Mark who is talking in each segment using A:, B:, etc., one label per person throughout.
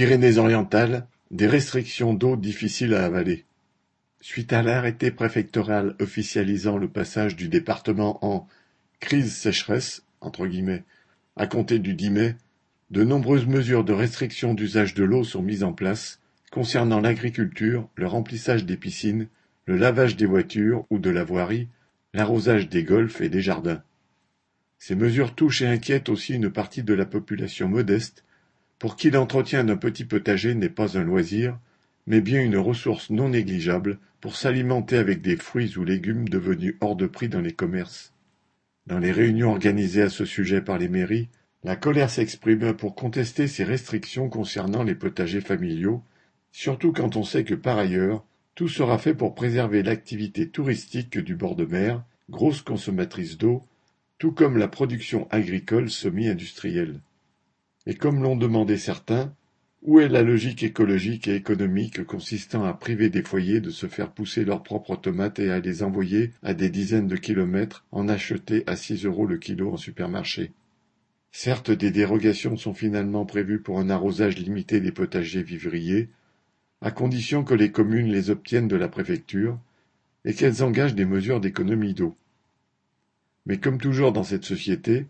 A: Pyrénées-Orientales, des restrictions d'eau difficiles à avaler. Suite à l'arrêté préfectoral officialisant le passage du département en crise sécheresse à compter du 10 mai, de nombreuses mesures de restriction d'usage de l'eau sont mises en place concernant l'agriculture, le remplissage des piscines, le lavage des voitures ou de la voirie, l'arrosage des golfs et des jardins. Ces mesures touchent et inquiètent aussi une partie de la population modeste, pour qui l'entretien d'un petit potager n'est pas un loisir, mais bien une ressource non négligeable pour s'alimenter avec des fruits ou légumes devenus hors de prix dans les commerces. Dans les réunions organisées à ce sujet par les mairies, la colère s'exprime pour contester ces restrictions concernant les potagers familiaux, surtout quand on sait que par ailleurs, tout sera fait pour préserver l'activité touristique du bord de mer, grosse consommatrice d'eau, tout comme la production agricole semi-industrielle. Et comme l'ont demandé certains, où est la logique écologique et économique consistant à priver des foyers de se faire pousser leurs propres tomates et à les envoyer à des dizaines de kilomètres en acheter à six euros le kilo en supermarché? Certes, des dérogations sont finalement prévues pour un arrosage limité des potagers vivriers, à condition que les communes les obtiennent de la préfecture et qu'elles engagent des mesures d'économie d'eau. Mais comme toujours dans cette société,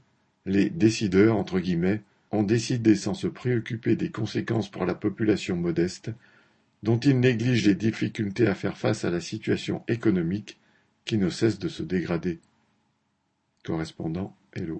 A: les décideurs, entre guillemets, ont décidé sans se préoccuper des conséquences pour la population modeste, dont ils négligent les difficultés à faire face à la situation économique qui ne cesse de se dégrader. Correspondant Hello.